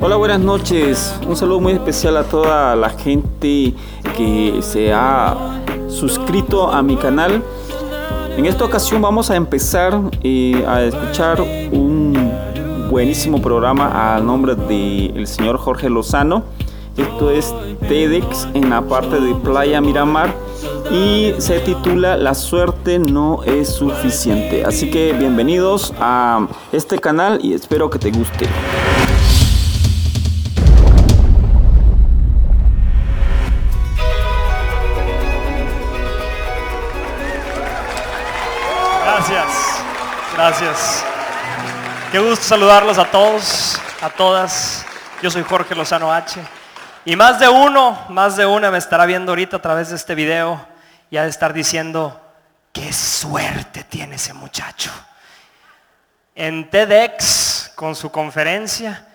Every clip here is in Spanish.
Hola, buenas noches. Un saludo muy especial a toda la gente que se ha suscrito a mi canal. En esta ocasión vamos a empezar eh, a escuchar un buenísimo programa al nombre del señor Jorge Lozano. Esto es TEDx en la parte de Playa Miramar y se titula La suerte no es suficiente. Así que bienvenidos a este canal y espero que te guste. Gracias, gracias. Qué gusto saludarlos a todos, a todas. Yo soy Jorge Lozano H. Y más de uno, más de una me estará viendo ahorita a través de este video y ha de estar diciendo, qué suerte tiene ese muchacho. En TEDx, con su conferencia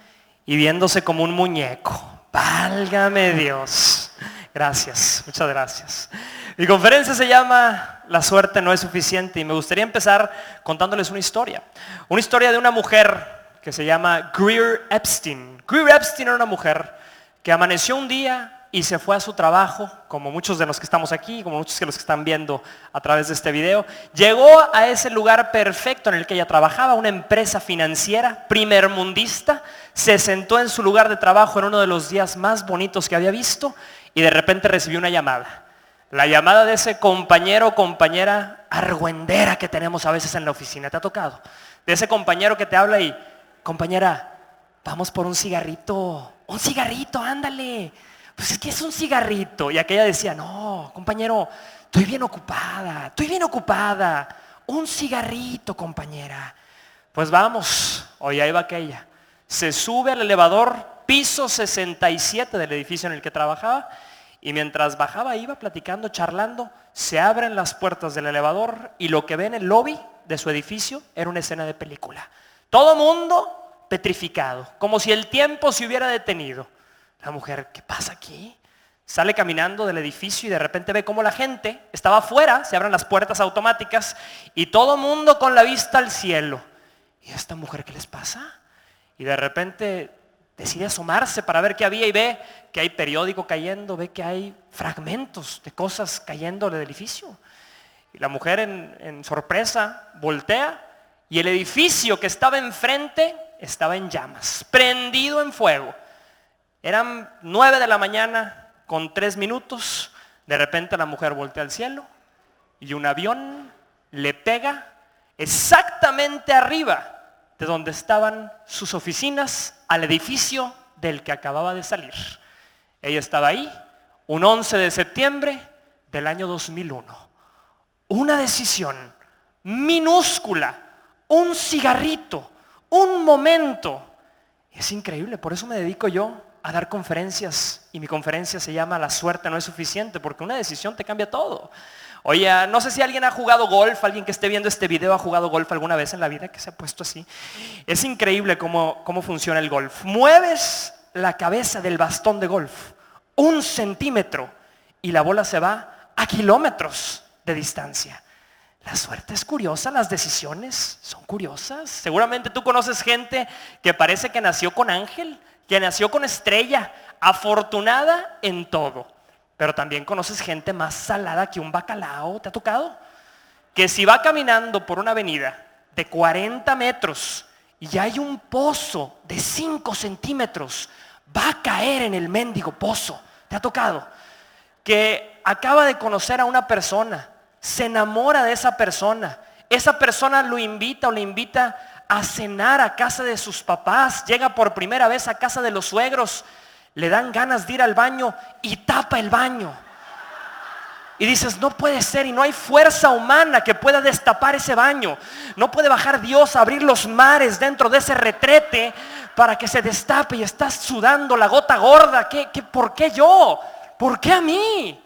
y viéndose como un muñeco. Válgame Dios. Gracias, muchas gracias. Mi conferencia se llama La suerte no es suficiente y me gustaría empezar contándoles una historia. Una historia de una mujer que se llama Greer Epstein. Greer Epstein era una mujer que amaneció un día y se fue a su trabajo, como muchos de los que estamos aquí, como muchos de los que están viendo a través de este video. Llegó a ese lugar perfecto en el que ella trabajaba, una empresa financiera, primer mundista, se sentó en su lugar de trabajo en uno de los días más bonitos que había visto y de repente recibió una llamada. La llamada de ese compañero o compañera argüendera que tenemos a veces en la oficina, ¿te ha tocado? De ese compañero que te habla y, compañera, vamos por un cigarrito un cigarrito, ándale. Pues es que es un cigarrito. Y aquella decía, no, compañero, estoy bien ocupada, estoy bien ocupada. Un cigarrito, compañera. Pues vamos, hoy ahí va aquella. Se sube al elevador, piso 67 del edificio en el que trabajaba, y mientras bajaba iba platicando, charlando, se abren las puertas del elevador y lo que ve en el lobby de su edificio era una escena de película. Todo mundo petrificado, como si el tiempo se hubiera detenido. La mujer, ¿qué pasa aquí? Sale caminando del edificio y de repente ve cómo la gente estaba afuera, se abren las puertas automáticas y todo mundo con la vista al cielo. ¿Y esta mujer qué les pasa? Y de repente decide asomarse para ver qué había y ve que hay periódico cayendo, ve que hay fragmentos de cosas cayendo del edificio. Y la mujer en sorpresa voltea y el edificio que estaba enfrente estaba en llamas, prendido en fuego. Eran nueve de la mañana con tres minutos. De repente la mujer voltea al cielo y un avión le pega exactamente arriba de donde estaban sus oficinas al edificio del que acababa de salir. Ella estaba ahí un 11 de septiembre del año 2001. Una decisión minúscula, un cigarrito, un momento. Es increíble, por eso me dedico yo a dar conferencias y mi conferencia se llama La suerte no es suficiente porque una decisión te cambia todo. Oye, no sé si alguien ha jugado golf, alguien que esté viendo este video ha jugado golf alguna vez en la vida que se ha puesto así. Es increíble cómo, cómo funciona el golf. Mueves la cabeza del bastón de golf un centímetro y la bola se va a kilómetros de distancia. La suerte es curiosa, las decisiones son curiosas. Seguramente tú conoces gente que parece que nació con ángel, que nació con estrella, afortunada en todo. Pero también conoces gente más salada que un bacalao, ¿te ha tocado? Que si va caminando por una avenida de 40 metros y hay un pozo de 5 centímetros, va a caer en el mendigo pozo. ¿Te ha tocado? Que acaba de conocer a una persona se enamora de esa persona. Esa persona lo invita o le invita a cenar a casa de sus papás. Llega por primera vez a casa de los suegros. Le dan ganas de ir al baño y tapa el baño. Y dices, no puede ser y no hay fuerza humana que pueda destapar ese baño. No puede bajar Dios a abrir los mares dentro de ese retrete para que se destape y estás sudando la gota gorda. ¿Qué, qué, por qué yo? ¿Por qué a mí?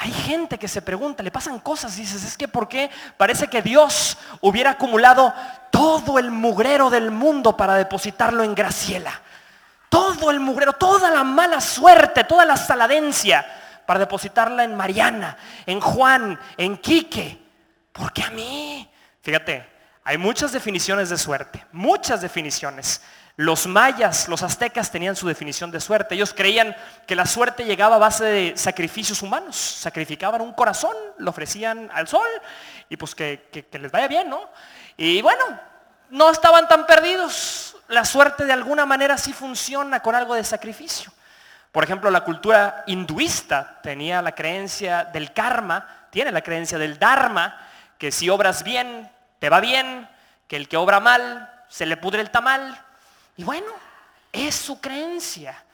Hay gente que se pregunta, le pasan cosas y dices, es que ¿por qué parece que Dios hubiera acumulado todo el mugrero del mundo para depositarlo en Graciela? Todo el mugrero, toda la mala suerte, toda la saladencia para depositarla en Mariana, en Juan, en Quique. ¿Por qué a mí? Fíjate, Hay muchas definiciones de suerte, muchas definiciones. Los mayas, los aztecas tenían su definición de suerte. Ellos creían que la suerte llegaba a base de sacrificios humanos. Sacrificaban un corazón, lo ofrecían al sol y pues que, que les vaya bien, ¿no? Y bueno, no estaban tan perdidos. La suerte de alguna manera sí funciona con algo de sacrificio. Por ejemplo, la cultura hinduista tenía la creencia del karma, tiene la creencia del dharma, que si obras bien, te va bien, que el que obra mal, se le pudre el tamal. Y bueno, es su creencia.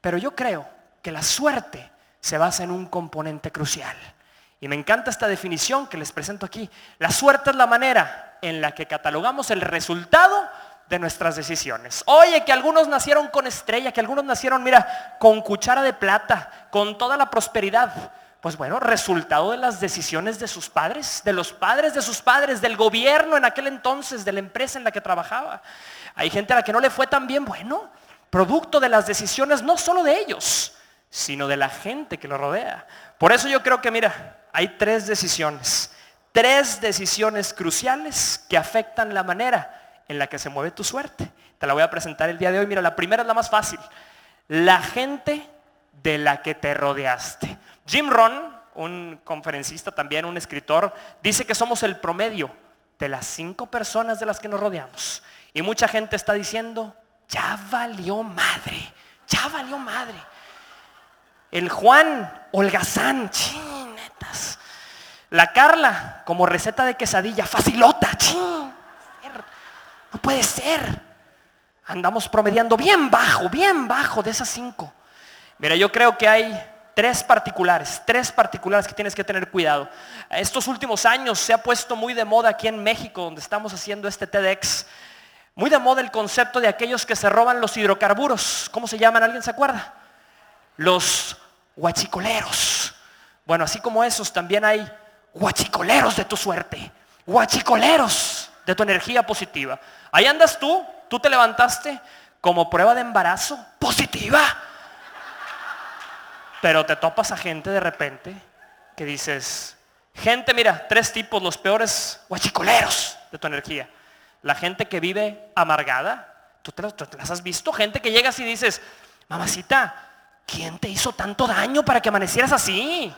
Pero yo creo que la suerte se basa en un componente crucial. Y me encanta esta definición que les presento aquí. La suerte es la manera en la que catalogamos el resultado de nuestras decisiones. Oye, que algunos nacieron con estrella, que algunos nacieron, mira, con cuchara de plata, con toda la prosperidad. Pues bueno, resultado de las decisiones de sus padres, de los padres de sus padres, del gobierno en aquel entonces, de la empresa en la que trabajaba. Hay gente a la que no le fue tan bien, bueno, producto de las decisiones no solo de ellos, sino de la gente que lo rodea. Por eso yo creo que, mira, hay tres decisiones, tres decisiones cruciales que afectan la manera en la que se mueve tu suerte. Te la voy a presentar el día de hoy. Mira, la primera es la más fácil. La gente de la que te rodeaste. Jim Ron, un conferencista también, un escritor, dice que somos el promedio de las cinco personas de las que nos rodeamos. Y mucha gente está diciendo, ya valió madre, ya valió madre. El Juan holgazán, chinetas. La Carla, como receta de quesadilla, facilota, chin. No puede ser. Andamos promediando bien bajo, bien bajo de esas cinco. Mira, yo creo que hay tres particulares, tres particulares que tienes que tener cuidado. Estos últimos años se ha puesto muy de moda aquí en México, donde estamos haciendo este TEDx, muy de moda el concepto de aquellos que se roban los hidrocarburos. ¿Cómo se llaman? ¿Alguien se acuerda? Los huachicoleros. Bueno, así como esos, también hay huachicoleros de tu suerte, huachicoleros de tu energía positiva. Ahí andas tú, tú te levantaste como prueba de embarazo positiva pero te topas a gente de repente que dices, gente, mira, tres tipos, los peores guachicoleros de tu energía. La gente que vive amargada, ¿tú te, las has visto? Gente que llegas y dices, mamacita, ¿quién te hizo tanto daño para que amanecieras así?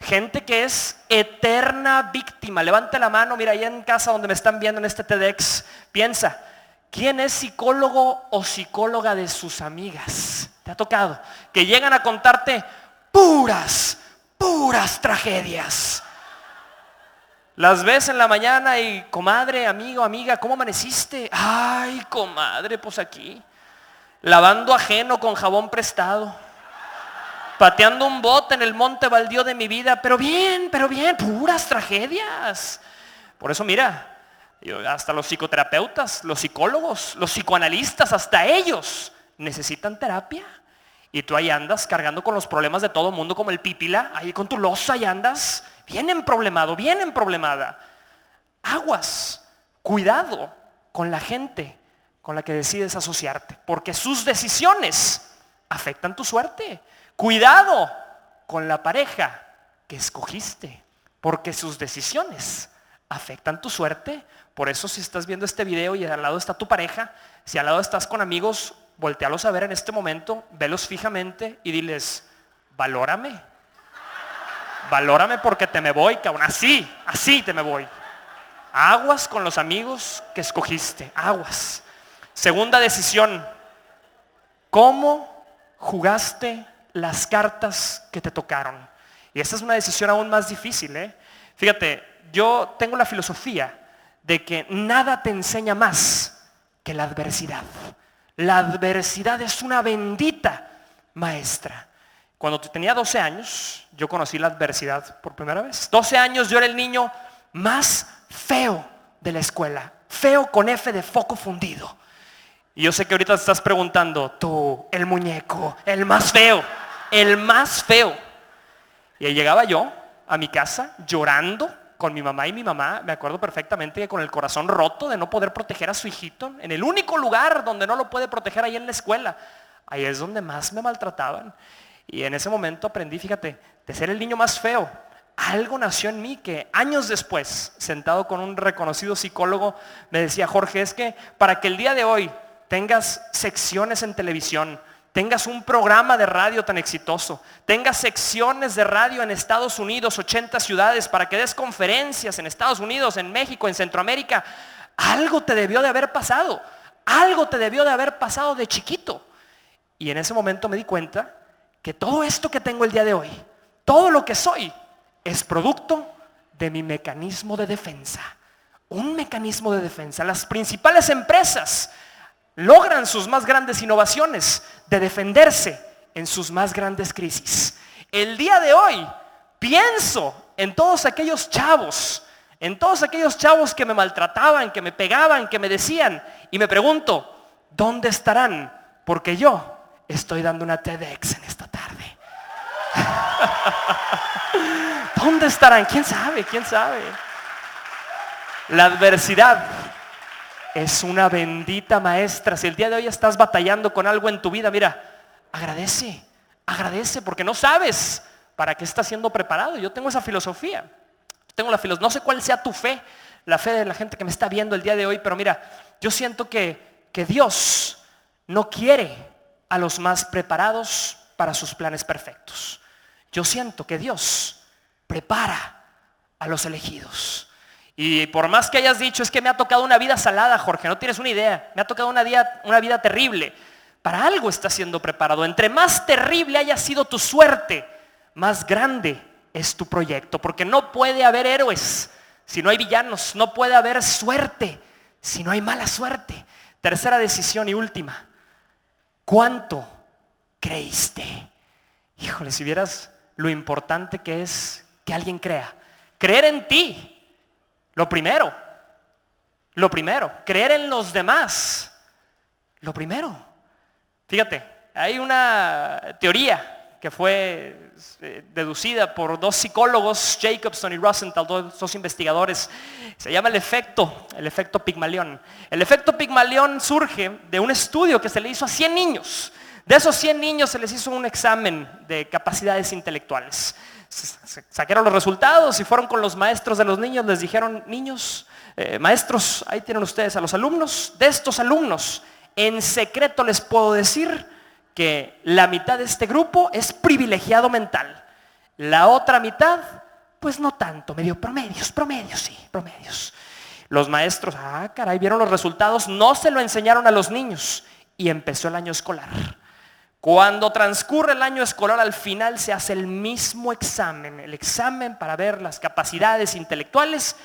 Gente que es eterna víctima. Levante la mano, mira, ahí en casa donde me están viendo en este TEDx, piensa, ¿quién es psicólogo o psicóloga de sus amigas? ¿Te ha tocado? Que llegan a contarte puras, puras tragedias. Las ves en la mañana y, comadre, amigo, amiga, ¿cómo amaneciste? Ay, comadre, pues aquí. Lavando ajeno con jabón prestado. Pateando un bote en el monte baldío de mi vida. Pero bien, pero bien, puras tragedias. Por eso mira, hasta los psicoterapeutas, los psicólogos, los psicoanalistas, hasta ellos necesitan terapia. Y tú ahí andas cargando con los problemas de todo el mundo como el pípila, ahí con tu losa y andas bien problemado, bien problemada. Aguas, cuidado con la gente con la que decides asociarte, porque sus decisiones afectan tu suerte. Cuidado con la pareja que escogiste, porque sus decisiones afectan tu suerte. Por eso si estás viendo este video y al lado está tu pareja, si al lado estás con amigos voltealos a ver en este momento, velos fijamente y diles, valórame. Valórame porque te me voy, cabrón. Así, así te me voy. Aguas con los amigos que escogiste. Aguas. Segunda decisión. ¿Cómo jugaste las cartas que te tocaron? Y esta es una decisión aún más difícil. ¿eh? Fíjate, yo tengo la filosofía de que nada te enseña más que la adversidad. La adversidad es una bendita maestra. Cuando tenía 12 años, yo conocí la adversidad por primera vez. 12 años yo era el niño más feo de la escuela. Feo con F de foco fundido. Y yo sé que ahorita te estás preguntando, tú, el muñeco, el más feo, el más feo. Y ahí llegaba yo a mi casa llorando con mi mamá y mi mamá, me acuerdo perfectamente que con el corazón roto de no poder proteger a su hijito, en el único lugar donde no lo puede proteger ahí en la escuela, ahí es donde más me maltrataban. Y en ese momento aprendí, fíjate, de ser el niño más feo algo nació en mí que años después, sentado con un reconocido psicólogo, me decía, Jorge, es que para que el día de hoy tengas secciones en televisión, tengas un programa de radio tan exitoso, tengas secciones de radio en Estados Unidos, 80 ciudades, para que des conferencias en Estados Unidos, en México, en Centroamérica, algo te debió de haber pasado, algo te debió de haber pasado de chiquito. Y en ese momento me di cuenta que todo esto que tengo el día de hoy, todo lo que soy, es producto de mi mecanismo de defensa. Un mecanismo de defensa. Las principales empresas logran sus más grandes innovaciones de defenderse en sus más grandes crisis. El día de hoy pienso en todos aquellos chavos, en todos aquellos chavos que me maltrataban, que me pegaban, que me decían, y me pregunto, ¿dónde estarán? Porque yo estoy dando una TEDx en esta tarde. ¿Dónde estarán? ¿Quién sabe? ¿Quién sabe? La adversidad es una bendita maestra. Si el día de hoy estás batallando con algo en tu vida, mira, agradece, agradece, porque no sabes para qué estás siendo preparado. Yo tengo esa filosofía. Tengo la filosofía. No sé cuál sea tu fe, la fe de la gente que me está viendo el día de hoy, pero mira, yo siento que, que Dios no quiere a los más preparados para sus planes perfectos. Yo siento que Dios prepara a los elegidos. Y por más que hayas dicho, es que me ha tocado una vida salada, Jorge, no tienes una idea. Me ha tocado una vida, una vida terrible. Para algo está siendo preparado. Entre más terrible haya sido tu suerte, más grande es tu proyecto. Porque no puede haber héroes si no hay villanos. No puede haber suerte si no hay mala suerte. Tercera decisión y última. ¿Cuánto creíste? Híjole, si vieras lo importante que es que alguien crea. Creer en ti lo primero, lo primero, creer en los demás. Lo primero. Fíjate, hay una teoría que fue eh, deducida por dos psicólogos, Jacobson y Rosenthal, dos, investigadores. Se llama el efecto, el efecto Pigmalión. El efecto Pigmalión surge de un estudio que se le hizo a 100 niños. De esos 100 niños se les hizo un examen de capacidades intelectuales sacaron los resultados y fueron con los maestros de los niños, les dijeron, niños, eh, maestros, ahí tienen ustedes a los alumnos. De estos alumnos, en secreto les puedo decir que la mitad de este grupo es privilegiado mental. La otra mitad, pues no tanto, medio promedios, promedios, sí, promedios. Los maestros, ah, caray, vieron los resultados, no se lo enseñaron a los niños y empezó el año escolar. Cuando transcurre el año escolar, al final se hace el mismo examen, el examen para ver las capacidades intelectuales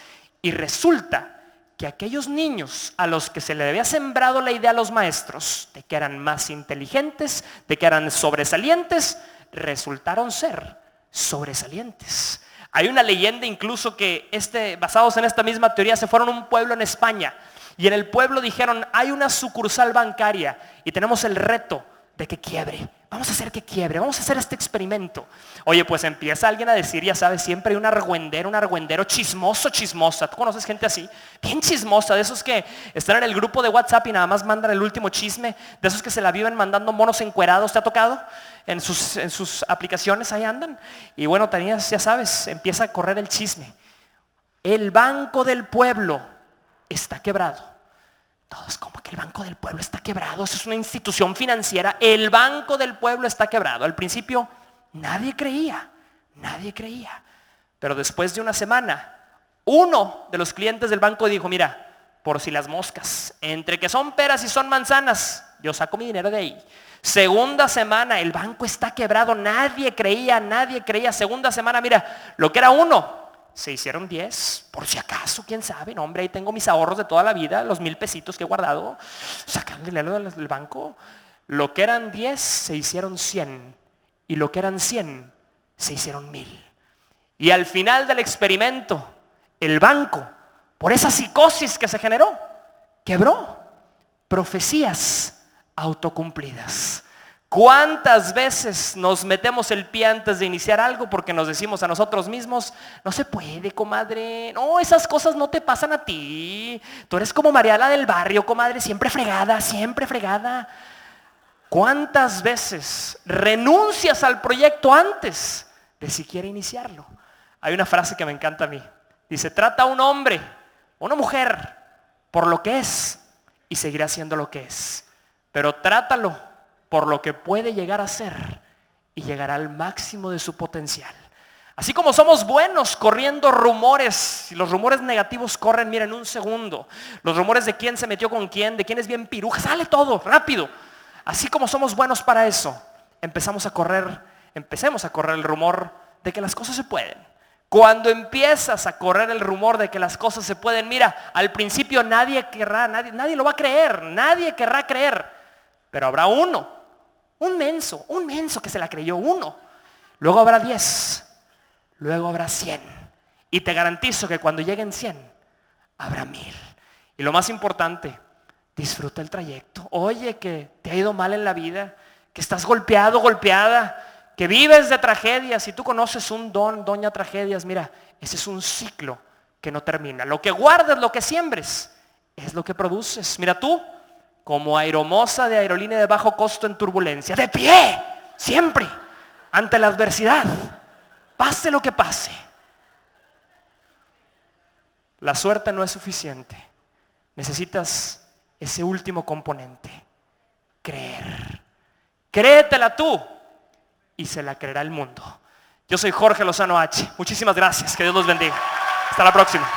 y resulta que aquellos niños a los que se le había sembrado la idea a los maestros de que eran más inteligentes, de que eran sobresalientes, resultaron ser sobresalientes. Hay una leyenda incluso que este, basados en esta misma teoría se fueron a un pueblo en España y en el pueblo dijeron, hay una sucursal bancaria y tenemos el reto de que quiebre. Vamos a hacer que quiebre, vamos a hacer este experimento. Oye, pues empieza alguien a decir, ya sabes, siempre hay un argüendero, un argüendero chismoso, chismosa. ¿Tú conoces gente así? Bien chismosa, de esos que están en el grupo de WhatsApp y nada más mandan el último chisme, de esos que se la viven mandando monos encuerados, ¿te ha tocado? En sus, en sus aplicaciones ahí andan. Y bueno, tenías, ya sabes, empieza a correr el chisme. El banco del pueblo está quebrado. Todos como que el Banco del Pueblo está quebrado, eso es una institución financiera, el Banco del Pueblo está quebrado. Al principio nadie creía, nadie creía. Pero después de una semana, uno de los clientes del banco dijo, mira, por si las moscas, entre que son peras y son manzanas, yo saco mi dinero de ahí. Segunda semana, el banco está quebrado, nadie creía, nadie creía. Segunda semana, mira, lo que era uno, se hicieron 10, por si acaso, quién sabe, no hombre, ahí tengo mis ahorros de toda la vida, los mil pesitos que he guardado, sacan dinero del banco. Lo que eran 10 se hicieron 100 y lo que eran 100 se hicieron mil. Y al final del experimento, el banco, por esa psicosis que se generó, quebró. Profecías autocumplidas. ¿Cuántas veces nos metemos el pie antes de iniciar algo porque nos decimos a nosotros mismos, no se puede, comadre, no, esas cosas no te pasan a ti. Tú eres como Mariala del barrio, comadre, siempre fregada, siempre fregada. ¿Cuántas veces renuncias al proyecto antes de siquiera iniciarlo? Hay una frase que me encanta a mí. Dice, trata a un hombre, una mujer, por lo que es y seguirá siendo lo que es. Pero trátalo por lo que puede llegar a ser y llegará al máximo de su potencial. Así como somos buenos corriendo rumores, y los rumores negativos corren, mira, en un segundo. Los rumores de quién se metió con quién, de quién es bien piruja, sale todo, rápido. Así como somos buenos para eso, empezamos a correr, empecemos a correr el rumor de que las cosas se pueden. Cuando empiezas a correr el rumor de que las cosas se pueden, mira, al principio nadie querrá, nadie, nadie lo va a creer, nadie querrá creer. Pero habrá uno, un menso, un menso que se la creyó uno. Luego habrá diez, luego habrá cien. Y te garantizo que cuando lleguen cien, habrá mil. Y lo más importante, disfruta el trayecto. Oye, que te ha ido mal en la vida, que estás golpeado, golpeada, que vives de tragedias. Si tú conoces un don, doña tragedias, mira, ese es un ciclo que no termina. Lo que guardes, lo que siembres, es lo que produces. Mira tú, como aeromoza de aerolínea de bajo costo en turbulencia, de pie, siempre, ante la adversidad, pase lo que pase. La suerte no es suficiente. Necesitas ese último componente, creer. Créetela tú y se la creerá el mundo. Yo soy Jorge Lozano H. Muchísimas gracias. Que Dios los bendiga. Hasta la próxima.